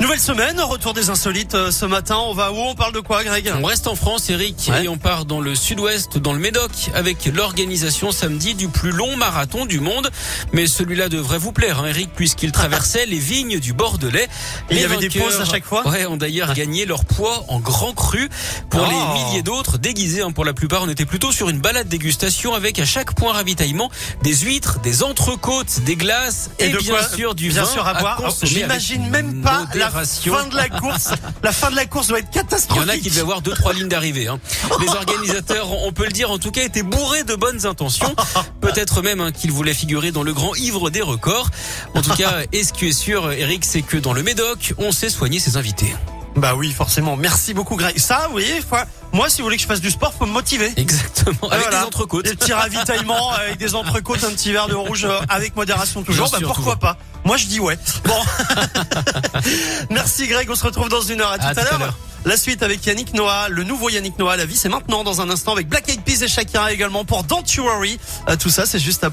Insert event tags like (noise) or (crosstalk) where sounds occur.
Nouvelle semaine, retour des insolites euh, ce matin. On va où? On parle de quoi, Greg? On reste en France, Eric, Ouais. et on part dans le sud-ouest, dans le Médoc, avec l'organisation samedi du plus long marathon du monde. Mais celui-là devrait vous plaire, hein, Eric, puisqu'il traversait les vignes du Bordelais. Il y avait des pauses à chaque fois? Ouais, ont d'ailleurs gagné leur poids en grand cru. Pour Oh. les milliers d'autres, déguisés hein, pour la plupart, on était plutôt sur une balade dégustation avec à chaque point ravitaillement des huîtres, des entrecôtes, des glaces et, de bien quoi sûr du bien vin sûr à boire? Alors, consommer J'imagine même pas la fin de la course. la fin de la course doit être Il y catastrophique. en a qui devaient avoir deux trois lignes d'arrivée. Hein. (laughs) Les organisateurs, on peut le dire, en tout cas, étaient bourrés de bonnes intentions. Peut-être même hein, qu'ils voulaient figurer dans le grand ivre des records. En tout cas, et ce qui est sûr, Eric, c'est que dans le Médoc, on sait soigner ses invités. Bah oui, forcément. Merci beaucoup, Greg. Ça, vous voyez, moi, si vous voulez que je fasse du sport, faut me motiver. Exactement. Avec voilà. des entrecôtes. Des petits ravitaillements avec des entrecôtes, un petit verre de rouge euh, avec modération toujours. Bah pourquoi toujours. pas? Moi je dis ouais. Bon. (laughs) Merci Greg, on se retrouve dans une heure. À tout À l'heure. La suite avec Yannick Noah, le nouveau Yannick Noah. La vie c'est maintenant dans un instant avec Black Eyed Peas et Shakira également pour Don't You Worry. Euh, tout ça c'est juste après.